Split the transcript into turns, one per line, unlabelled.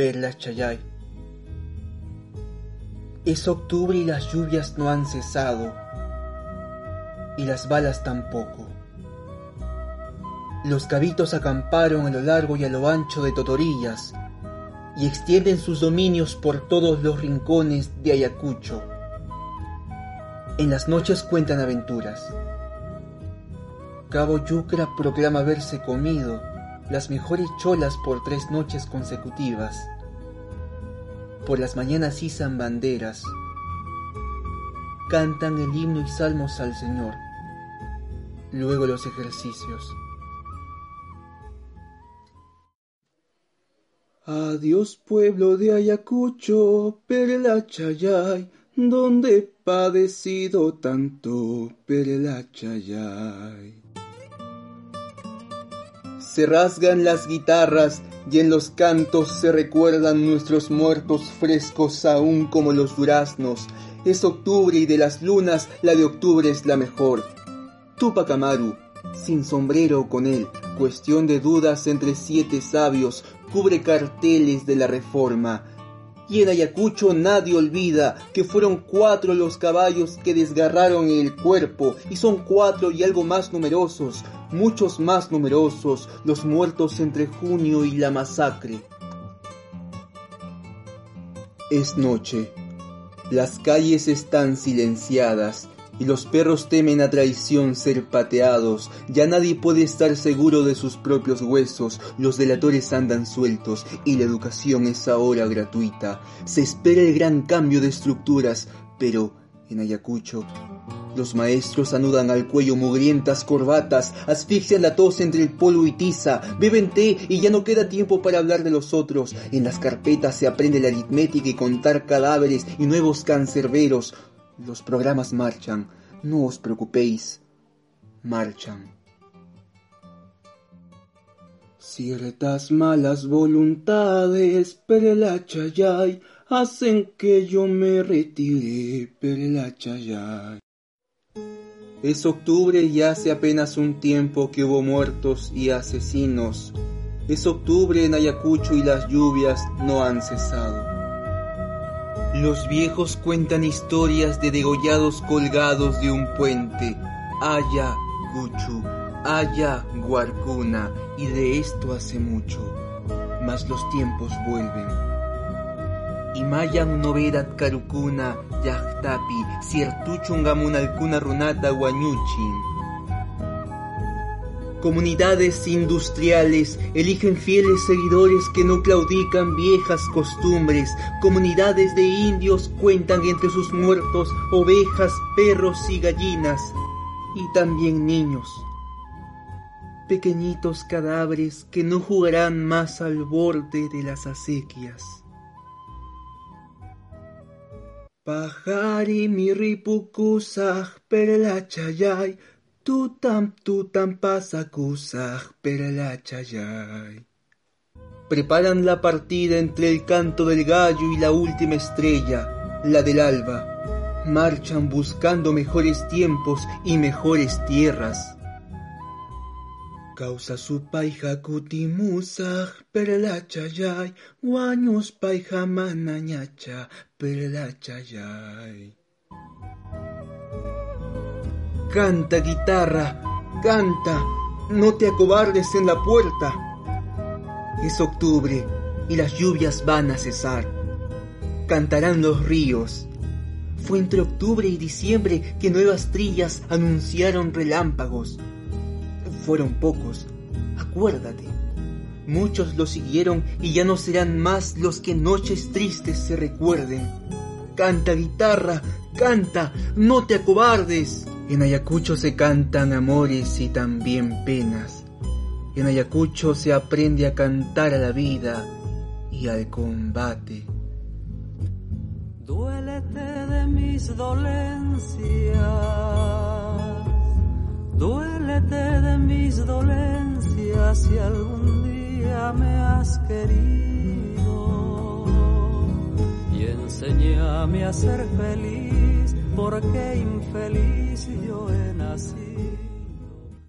Perla Chayay. Es octubre y las lluvias no han cesado, y las balas tampoco. Los cabitos acamparon a lo largo y a lo ancho de Totorillas y extienden sus dominios por todos los rincones de Ayacucho. En las noches cuentan aventuras. Cabo Yucra proclama haberse comido las mejores cholas por tres noches consecutivas. Por las mañanas izan banderas, cantan el himno y salmos al Señor, luego los ejercicios. Adiós pueblo de Ayacucho, Perla Chayay, donde he padecido tanto, Perla Chayay. Se rasgan las guitarras y en los cantos se recuerdan nuestros muertos frescos aún como los duraznos. Es octubre y de las lunas la de octubre es la mejor. Tupac Amaru, sin sombrero con él, cuestión de dudas entre siete sabios, cubre carteles de la reforma. Y en Ayacucho nadie olvida que fueron cuatro los caballos que desgarraron el cuerpo, y son cuatro y algo más numerosos, muchos más numerosos, los muertos entre junio y la masacre. Es noche. Las calles están silenciadas y los perros temen a traición ser pateados. Ya nadie puede estar seguro de sus propios huesos, los delatores andan sueltos y la educación es ahora gratuita. Se espera el gran cambio de estructuras, pero en Ayacucho los maestros anudan al cuello mugrientas corbatas, asfixian la tos entre el polvo y tiza, beben té y ya no queda tiempo para hablar de los otros. En las carpetas se aprende la aritmética y contar cadáveres y nuevos cancerberos. Los programas marchan, no os preocupéis, marchan. Ciertas malas voluntades, Perla Chayay, hacen que yo me retire, Perla Chayay. Es octubre y hace apenas un tiempo que hubo muertos y asesinos. Es octubre en Ayacucho y las lluvias no han cesado. Los viejos cuentan historias de degollados colgados de un puente. Aya, Guchu, Aya, Guarcuna, y de esto hace mucho. Mas los tiempos vuelven. Imayan novedat karukuna, yahtapi, ciertuchungamun alcuna runata guañuchin. Comunidades industriales eligen fieles seguidores que no claudican viejas costumbres. Comunidades de indios cuentan entre sus muertos ovejas, perros y gallinas. Y también niños. Pequeñitos cadáveres que no jugarán más al borde de las acequias. Pajari mi Tutam tutam pasacusaj perla chayay. Preparan la partida entre el canto del gallo y la última estrella, la del alba. Marchan buscando mejores tiempos y mejores tierras. Causa su paija kutimusaj perla chayay, guaños paija manañacha. Canta, guitarra, canta, no te acobardes en la puerta. Es octubre y las lluvias van a cesar. Cantarán los ríos. Fue entre octubre y diciembre que nuevas trillas anunciaron relámpagos. Fueron pocos, acuérdate. Muchos lo siguieron y ya no serán más los que noches tristes se recuerden. Canta, guitarra, canta, no te acobardes. En Ayacucho se cantan amores y también penas. En Ayacucho se aprende a cantar a la vida y al combate.
Duélete de mis dolencias, duélete de mis dolencias si algún día me has querido y enséñame a ser feliz porque infeliz yo he nacido.